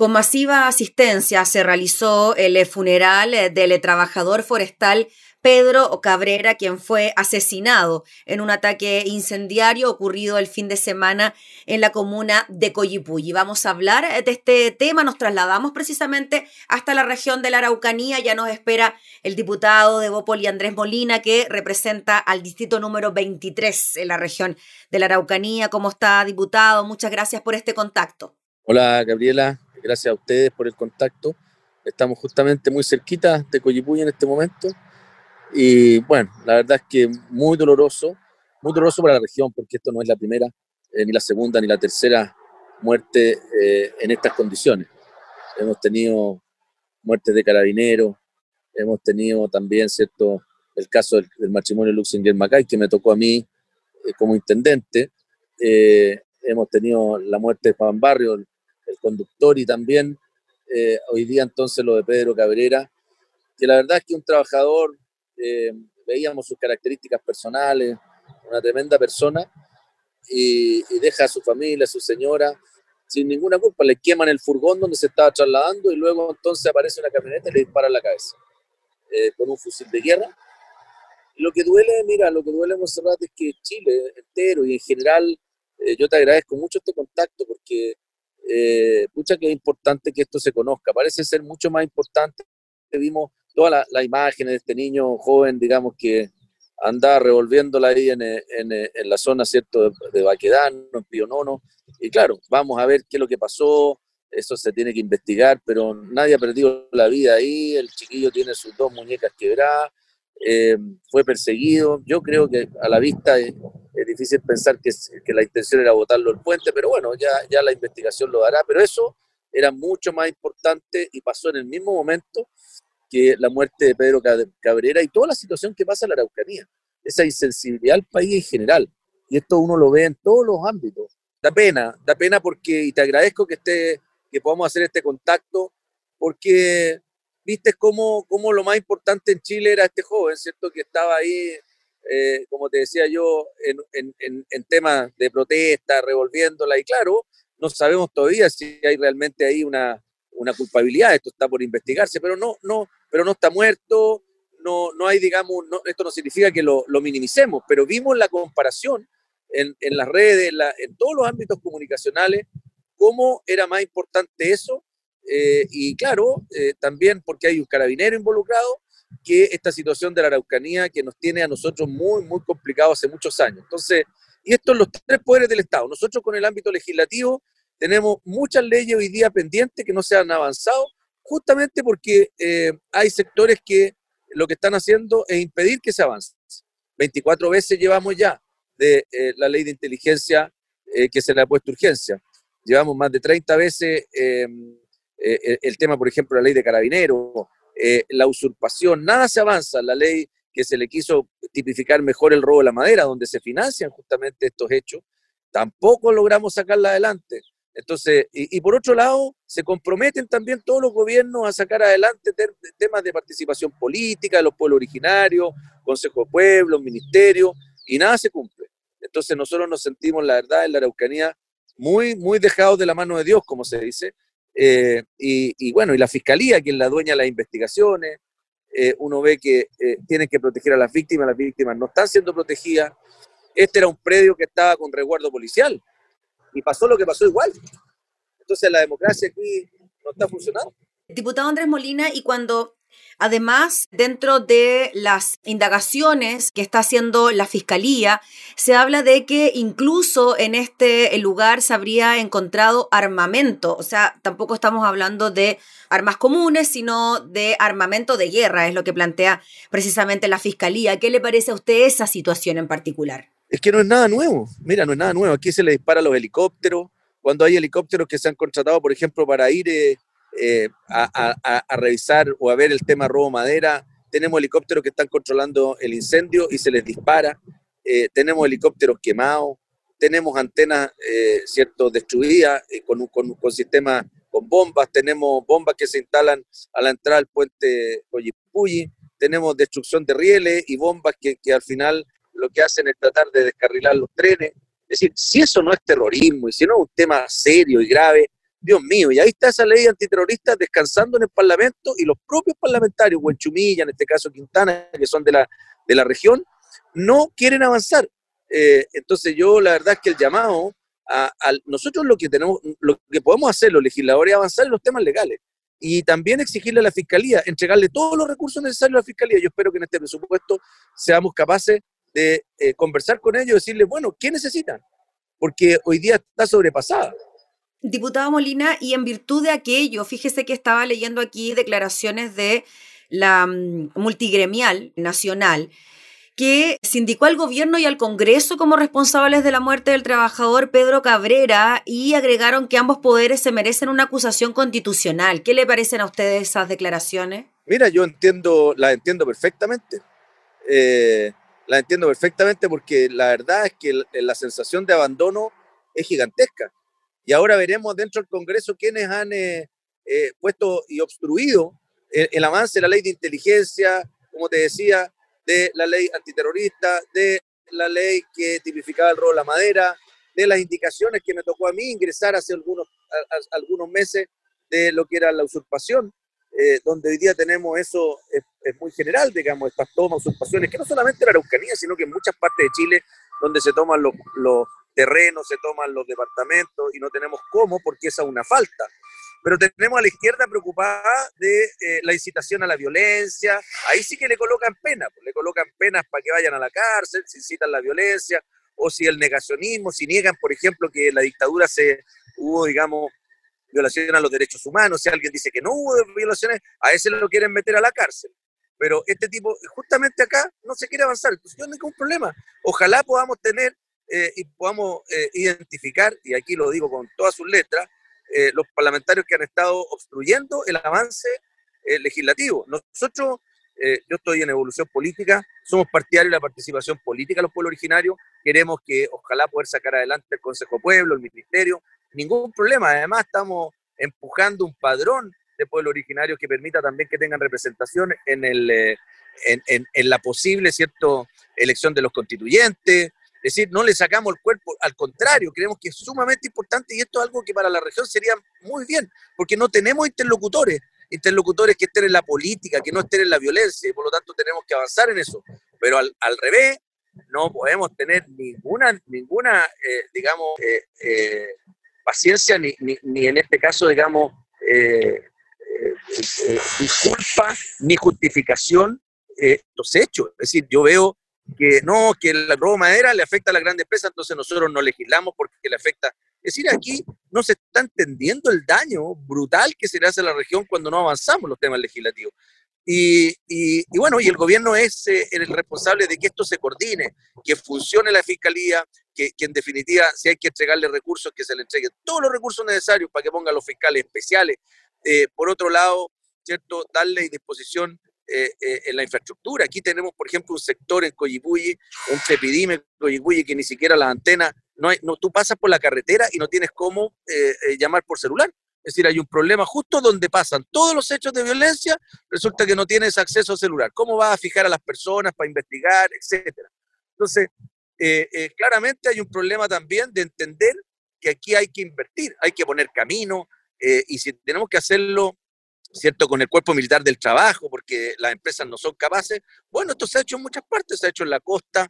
Con masiva asistencia se realizó el funeral del trabajador forestal Pedro Cabrera, quien fue asesinado en un ataque incendiario ocurrido el fin de semana en la comuna de Coyipulli. Vamos a hablar de este tema, nos trasladamos precisamente hasta la región de la Araucanía, ya nos espera el diputado de Bópoli Andrés Molina, que representa al distrito número 23 en la región de la Araucanía. ¿Cómo está, diputado? Muchas gracias por este contacto. Hola, Gabriela. Gracias a ustedes por el contacto. Estamos justamente muy cerquita de Coyipulli en este momento y bueno, la verdad es que muy doloroso, muy doloroso para la región, porque esto no es la primera, eh, ni la segunda, ni la tercera muerte eh, en estas condiciones. Hemos tenido muertes de carabineros, hemos tenido también, ¿cierto?, el caso del, matrimonio Luxinger-Macay, que me tocó a mí eh, como intendente. hemos tenido la muerte de Juan Barrio, el, el conductor, y también hoy día entonces lo de Pedro Cabrera, que la verdad es que un trabajador eh, veíamos sus características personales, una tremenda persona, y, deja a su familia, a su señora, sin ninguna culpa. Le queman el furgón donde se estaba trasladando y luego entonces aparece una camioneta y le dispara en la cabeza eh, con un fusil de guerra. lo que duele, mira, lo que duele, Monserrat, es que Chile entero y en general, eh, yo te agradezco mucho este contacto porque, eh, pucha que es importante que esto se conozca. Parece ser mucho más importante vimos todas las imágenes de este niño joven, digamos, que andaba revolviéndola ahí en, en, en la zona, ¿cierto?, de, de, Baquedano, en Pionono. Y claro, vamos a ver qué es lo que pasó, eso se tiene que investigar, pero nadie ha perdido la vida ahí, el chiquillo tiene sus dos muñecas quebradas, eh, fue perseguido. Yo creo que a la vista es difícil pensar que, que, la intención era botarlo al puente, pero bueno, ya, ya la investigación lo dará. Pero eso era mucho más importante y pasó en el mismo momento que la muerte de Pedro Cabrera y toda la situación que pasa en la Araucanía, esa insensibilidad al país en general. Y esto uno lo ve en todos los ámbitos. Da pena, da pena porque, y te agradezco que, esté, que podamos hacer este contacto, porque viste cómo, cómo lo más importante en Chile era este joven, ¿cierto? Que estaba ahí, eh, como te decía yo, en, en, en temas de protesta, revolviéndola, y claro, no sabemos todavía si hay realmente ahí una, una culpabilidad, esto está por investigarse, pero no, no, pero no está muerto, no, no hay, digamos, esto no significa que lo, lo, minimicemos, pero vimos la comparación en, en las redes, en, todos los ámbitos comunicacionales, cómo era más importante eso, eh, y claro, eh, también porque hay un carabinero involucrado, que esta situación de la Araucanía que nos tiene a nosotros muy, muy complicado hace muchos años. Entonces, y esto en los tres poderes del Estado. Nosotros con el ámbito legislativo tenemos muchas leyes hoy día pendientes que no se han avanzado, justamente porque eh, hay sectores que lo que están haciendo es impedir que se avance. 24 veces llevamos ya de eh, la ley de inteligencia eh, que se le ha puesto urgencia. Llevamos más de 30 veces em, el tema, por ejemplo, la ley de carabineros, la usurpación, nada se avanza. La ley que se le quiso tipificar mejor el robo de la madera, donde se financian justamente estos hechos, tampoco logramos sacarla adelante. Entonces, y, por otro lado, se comprometen también todos los gobiernos a sacar adelante temas de participación política de los pueblos originarios, Consejo de Pueblos, Ministerio, y nada se cumple. Entonces nosotros nos sentimos, la verdad, en la Araucanía muy, muy dejados de la mano de Dios, como se dice, eh, y, bueno, y la Fiscalía, quien la dueña de las investigaciones, eh, uno ve que eh, tienen que proteger a las víctimas, las víctimas no están siendo protegidas. Este era un predio que estaba con resguardo policial, y pasó lo que pasó igual. Entonces la democracia aquí no está funcionando. Diputado Andrés Molina, y cuando Además, dentro de las indagaciones que está haciendo la Fiscalía, se habla de que incluso en este lugar se habría encontrado armamento. O sea, tampoco estamos hablando de armas comunes, sino de armamento de guerra, es lo que plantea precisamente la Fiscalía. ¿Qué le parece a usted esa situación en particular? es que no es nada nuevo. Mira, no es nada nuevo. Aquí se le dispara a los helicópteros. Cuando hay helicópteros que se han contratado, por ejemplo, para ir eh, eh, a, a, revisar o a ver el tema robo madera, tenemos helicópteros que están controlando el incendio y se les dispara. Eh, tenemos helicópteros quemados. Tenemos antenas, ¿cierto?, destruidas con, con, con sistemas con bombas. Tenemos bombas que se instalan a la entrada del puente Coyipulli. Tenemos destrucción de rieles y bombas que, que al final lo que hacen es tratar de descarrilar los trenes. Es decir, si eso no es terrorismo y si no es un tema serio y grave, Dios mío, y ahí está esa ley antiterrorista descansando en el Parlamento y los propios parlamentarios, Huenchumilla, en este caso Quintana, que son de la, de la región, no quieren avanzar. Eh, entonces yo la verdad es que el llamado a, nosotros lo que tenemos, lo que podemos hacer los legisladores es avanzar en los temas legales y también exigirle a la fiscalía, entregarle todos los recursos necesarios a la fiscalía. Yo espero que en este presupuesto seamos capaces de eh, conversar con ellos y decirles, bueno, ¿qué necesitan? Porque hoy día está sobrepasada. Diputado Molina, y en virtud de aquello, fíjese que estaba leyendo aquí declaraciones de la mm, multigremial nacional que sindicó al gobierno y al Congreso como responsables de la muerte del trabajador Pedro Cabrera y agregaron que ambos poderes se merecen una acusación constitucional. ¿Qué le parecen a ustedes esas declaraciones? Mira, yo entiendo, la entiendo perfectamente. Eh, la entiendo perfectamente porque la verdad es que la sensación de abandono es gigantesca. Y ahora veremos dentro del Congreso quiénes han eh, eh, puesto y obstruido el, avance de la ley de inteligencia, como te decía, de la ley antiterrorista, de la ley que tipificaba el robo de la madera, de las indicaciones que me tocó a mí ingresar hace algunos, algunos meses de lo que era la usurpación, eh, donde hoy día tenemos eso, es, muy general, digamos, estas tomas, usurpaciones, que no solamente en la Araucanía, sino que en muchas partes de Chile, donde se toman los, los terrenos, se toman los departamentos y no tenemos cómo porque esa es una falta. Pero tenemos a la izquierda preocupada de eh, la incitación a la violencia. Ahí sí que le colocan pena, pues, le colocan penas para que vayan a la cárcel, si incitan la violencia, o si el negacionismo, si niegan, por ejemplo, que la dictadura se hubo, digamos, violaciones a los derechos humanos, si alguien dice que no hubo violaciones, a ese lo quieren meter a la cárcel. Pero este tipo, justamente acá, no se quiere avanzar. Entonces, yo no hay ningún problema. Ojalá podamos tener eh, y podamos eh, identificar, y aquí lo digo con todas sus letras, eh, los parlamentarios que han estado obstruyendo el avance legislativo. Nosotros, yo estoy en evolución política, somos partidarios de la participación política de los pueblos originarios, queremos que ojalá poder sacar adelante el Consejo Pueblo, el Ministerio, ningún problema. Además, estamos empujando un padrón de pueblos originarios que permita también que tengan representación en, el, en, en, la posible ¿cierto? elección de los constituyentes, es decir, no le sacamos el cuerpo, al contrario, creemos que es sumamente importante y esto es algo que para la región sería muy bien, porque no tenemos interlocutores, interlocutores que estén en la política, que no estén en la violencia, y por lo tanto tenemos que avanzar en eso. Pero al, revés, no podemos tener ninguna, ninguna eh, digamos, eh, eh, paciencia, ni, ni, en este caso, digamos, disculpa, ni justificación los hechos. Es decir, yo veo que no, que el robo de madera le afecta a la grandes empresas, entonces nosotros no legislamos porque le afecta. Es decir, aquí no se está entendiendo el daño brutal que se le hace a la región cuando no avanzamos los temas legislativos. Y, y, bueno, y el gobierno es eh, el responsable de que esto se coordine, que funcione la fiscalía, que, que, en definitiva, si hay que entregarle recursos, que se le entreguen todos los recursos necesarios para que pongan los fiscales especiales. Eh, por otro lado, ¿cierto? Darle disposición eh, eh, en la infraestructura. Aquí tenemos, por ejemplo, un sector en Coyipulli, un Trepidime, Coyipulli, que ni siquiera las antenas, no no, tú pasas por la carretera y no tienes cómo eh, llamar por celular. Es decir, hay un problema justo donde pasan todos los hechos de violencia, resulta que no tienes acceso a celular. ¿Cómo vas a fijar a las personas para investigar, etcétera? Entonces, claramente hay un problema también de entender que aquí hay que invertir, hay que poner camino, y si tenemos que hacerlo ¿cierto? Con el cuerpo militar del trabajo, porque las empresas no son capaces. Bueno, esto se ha hecho en muchas partes, se ha hecho en la costa.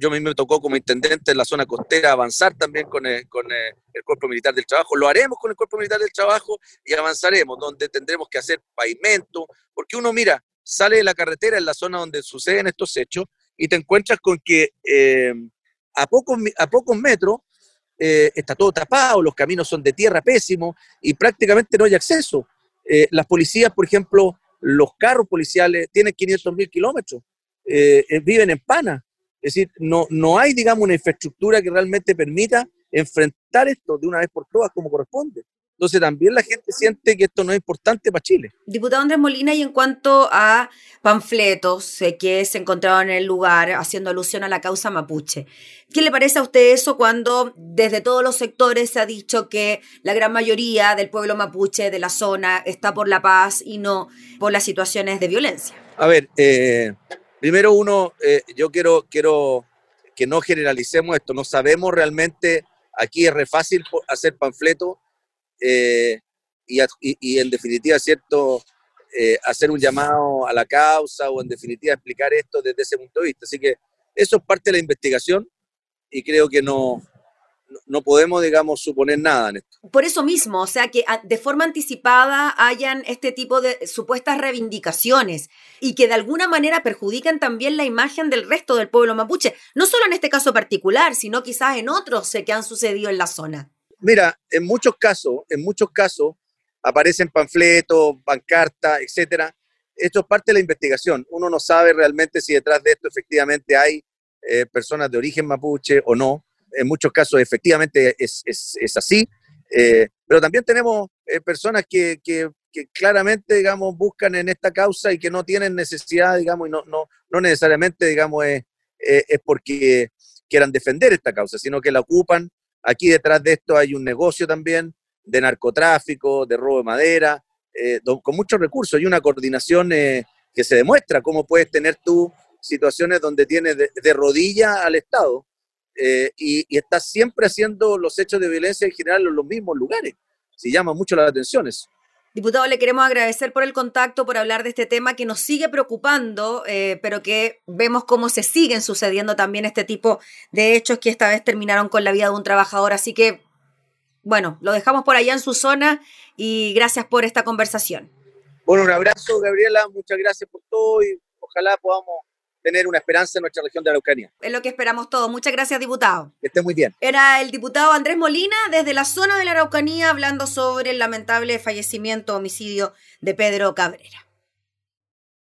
Yo mí me tocó como intendente en la zona costera avanzar también con, el, con el, cuerpo militar del trabajo. Lo haremos con el cuerpo militar del trabajo y avanzaremos, donde tendremos que hacer pavimento, porque uno mira, sale de la carretera en la zona donde suceden estos hechos y te encuentras con que eh, a, pocos, a pocos metros eh, está todo tapado, los caminos son de tierra pésimo y prácticamente no hay acceso. Eh, las policías, por ejemplo, los carros policiales tienen 500 mil kilómetros, eh, eh, viven en pana. Es decir, no, no hay, digamos, una infraestructura que realmente permita enfrentar esto de una vez por todas como corresponde. Entonces también la gente siente que esto no es importante para Chile. Diputado Andrés Molina, y en cuanto a panfletos que se encontraban en el lugar haciendo alusión a la causa mapuche, ¿qué le parece a usted eso cuando desde todos los sectores se ha dicho que la gran mayoría del pueblo mapuche de la zona está por la paz y no por las situaciones de violencia? A ver, eh, primero uno, eh, yo quiero, quiero que no generalicemos esto, no sabemos realmente, aquí es re fácil hacer panfletos eh, y, en definitiva, ¿cierto? Eh, hacer un llamado a la causa o en definitiva explicar esto desde ese punto de vista. Así que eso es parte de la investigación y creo que no, no podemos, digamos, suponer nada en esto. Por eso mismo, o sea, que ah, de forma anticipada hayan este tipo de supuestas reivindicaciones y que de alguna manera perjudican también la imagen del resto del pueblo mapuche, no solo en este caso particular, sino quizás en otros que han sucedido en la zona. Mira, en muchos casos, en muchos casos aparecen panfletos, pancartas, etcétera. Esto es parte de la investigación. Uno no sabe realmente si detrás de esto efectivamente hay eh, personas de origen mapuche o no en muchos casos efectivamente es, así, eh, pero también tenemos eh, personas que, claramente, digamos, buscan en esta causa y que no tienen necesidad, digamos, y no, no, no necesariamente, digamos, es, es porque quieran defender esta causa, sino que la ocupan. Aquí detrás de esto hay un negocio también de narcotráfico, de robo de madera, eh, con muchos recursos y una coordinación que se demuestra cómo puedes tener tú situaciones donde tienes de, de rodilla al Estado eh, y, está siempre haciendo los hechos de violencia en general en los mismos lugares. Se llama mucho la atención eso. Diputado, le queremos agradecer por el contacto, por hablar de este tema que nos sigue preocupando, eh, pero que vemos cómo se siguen sucediendo también este tipo de hechos que esta vez terminaron con la vida de un trabajador. Así que, bueno, lo dejamos por allá en su zona y gracias por esta conversación. Bueno, un abrazo, Gabriela, muchas gracias por todo y ojalá podamos tener una esperanza en nuestra región de Araucanía. Es lo que esperamos todos. Muchas gracias, diputado. Que esté muy bien. Era el diputado Andrés Molina desde la zona de la Araucanía hablando sobre el lamentable fallecimiento, homicidio de Pedro Cabrera.